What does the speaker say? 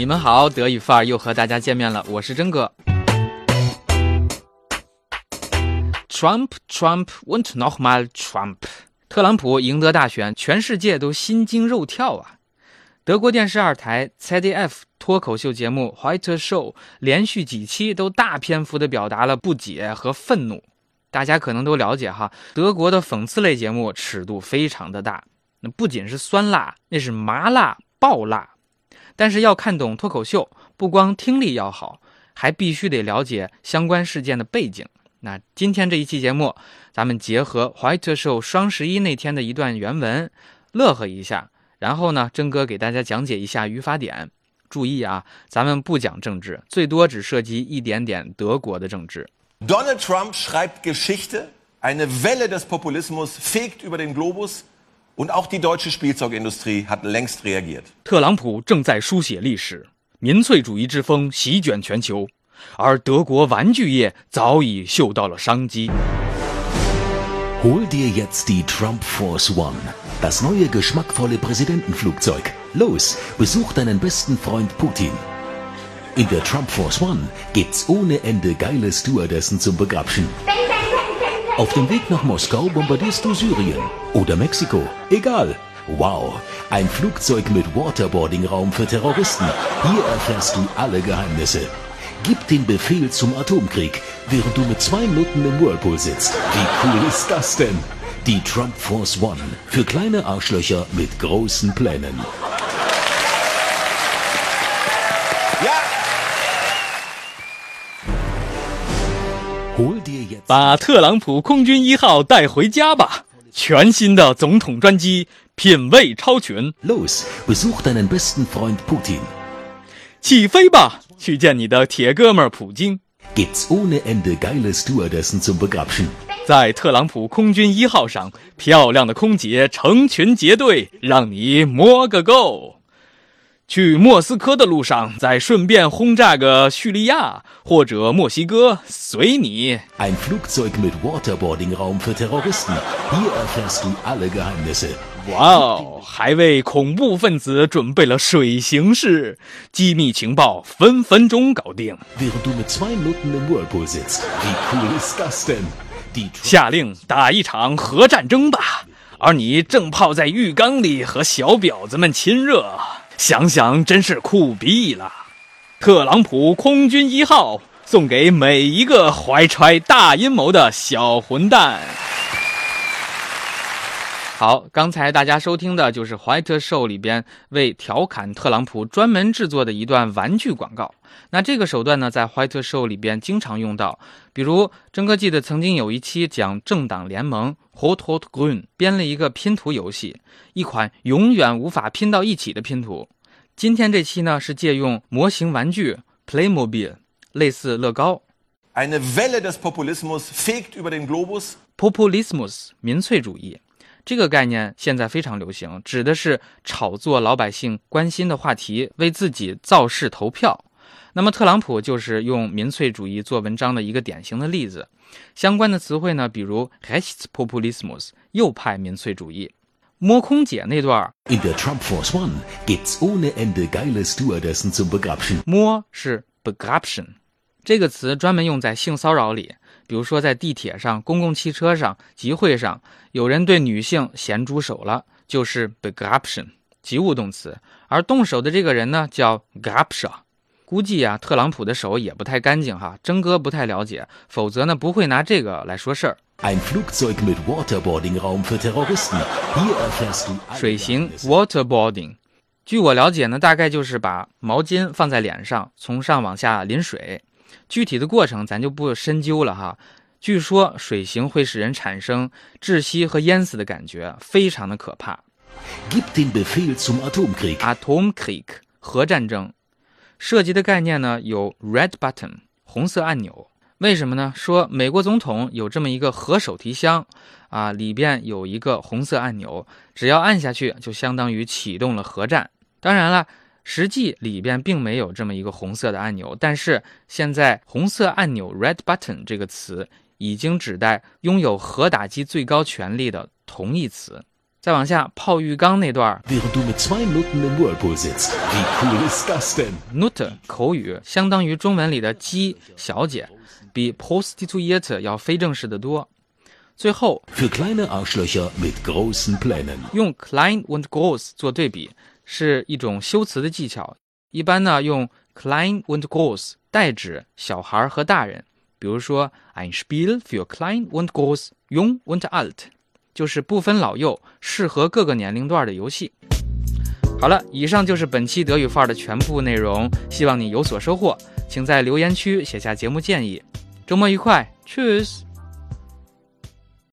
你们好，德语范儿又和大家见面了，我是真哥。Trump Trump und nochmal Trump，特朗普赢得大选，全世界都心惊肉跳啊！德国电视二台 ZDF 脱口秀节目 White Show 连续几期都大篇幅地表达了不解和愤怒。大家可能都了解哈，德国的讽刺类节目尺度非常的大，那不仅是酸辣，那是麻辣爆辣。但是要看懂脱口秀，不光听力要好，还必须得了解相关事件的背景。那今天这一期节目，咱们结合 White Show 双十一那天的一段原文，乐呵一下。然后呢，真哥给大家讲解一下语法点。注意啊，咱们不讲政治，最多只涉及一点点德国的政治。Donald Trump schreibt Geschichte, eine Welle des Populismus fegt über den Globus und auch die deutsche Spielzeugindustrie hat längst reagiert. 特朗普正在书写历史，民粹主义之风席卷全球，而德国玩具业早已嗅到了商机。Hol dir jetzt die Trump Force One, das neue geschmackvolle Präsidentenflugzeug. Los, besuch deinen besten Freund Putin. In der Trump Force One gibt's ohne Ende geile Stewardessen zum Begrapschen. Auf dem Weg nach Moskau bombardierst du Syrien oder Mexiko. Egal. Wow, ein Flugzeug mit Waterboarding-Raum für Terroristen. Hier erfährst du alle Geheimnisse. Gib den Befehl zum Atomkrieg, während du mit zwei Nutten im Whirlpool sitzt. Wie cool ist das denn? Die Trump Force One für kleine Arschlöcher mit großen Plänen. 把特朗普空军一号带回家吧！全新的总统专机，品味超群。Los, besuch deinen besten Freund Putin. 起飞吧！去见你的铁哥们普京。Gibt's ohne Ende geile Stewardessen zum Begrapschen. 在特朗普空军一号上，漂亮的空姐成群结队，让你摸个够。去莫斯科的路上，再顺便轰炸个叙利亚或者墨西哥，随你。Ein Flugzeug mit Waterboarding-Raum für Terroristen. Hier erfährst du alle Geheimnisse. 哇哦，还为恐怖分子准备了水形式，机密情报分分钟搞定。Während du mit zwei Nutten im Whirlpool sitzt. Wie cool ist das denn? 下令打一场核战争吧，而你正泡在浴缸里和小婊子们亲热，想想真是酷毙了。特朗普空军一号送给每一个怀揣大阴谋的小混蛋。好，刚才大家收听的就是《White Show》里边为调侃特朗普专门制作的一段玩具广告。那这个手段呢，在《White Show》里边经常用到，比如真哥记得曾经有一期讲政党联盟 Hot Hot Green，编了一个拼图游戏，一款永远无法拼到一起的拼图。今天这期呢是借用模型玩具 Playmobil，类似乐高 Eine Welle des Populismus fegt über den Globus Populismus 民粹主义。这个概念现在非常流行，指的是炒作老百姓关心的话题，为自己造势投票。那么特朗普就是用民粹主义做文章的一个典型的例子。相关的词汇呢，比如 Rechtspopulismus 右派民粹主义。摸空姐那段儿 In der Trump Force One gibt's ohne Ende geile Stewardessen zum Begrapschen. 摸是 begraption，这个词专门用在性骚扰里，比如说在地铁上公共汽车上集会上有人对女性咸猪手了就是 begrudsion 及物动词。而动手的这个人呢叫 gap sha 估计啊特朗普的手也不太干净哈征哥不太了解否则呢不会拿这个来说事儿。I'm waterboarding 水形 waterboarding 据我了解呢大概就是把毛巾放在脸上从上往下淋水。具体的过程咱就不深究了哈。据说水刑会使人产生窒息和淹死的感觉，非常的可怕。Gib den Befehl zum Atomkrieg. Atomkrieg 核战争，涉及的概念呢有 red button 红色按钮。为什么呢？说美国总统有这么一个核手提箱，啊，里边有一个红色按钮，只要按下去，就相当于启动了核战。当然了，实际里边并没有这么一个红色的按钮，但是现在“红色按钮 ”（red button） 这个词已经指代拥有核打击最高权力的同义词。再往下，泡浴缸那段儿。Nut 口语相当于中文里的“鸡小姐”，比 p o s t i t u e t 要非正式的多。最后，用 klein und groß 做对比，是一种修辞的技巧，一般呢用 klein und groß 代指小孩和大人。比如说，ein Spiel für klein und groß, jung und alt，就是不分老幼，适合各个年龄段的游戏。好了，以上就是本期德语范儿的全部内容，希望你有所收获。请在留言区写下节目建议。周末愉快，Cheers。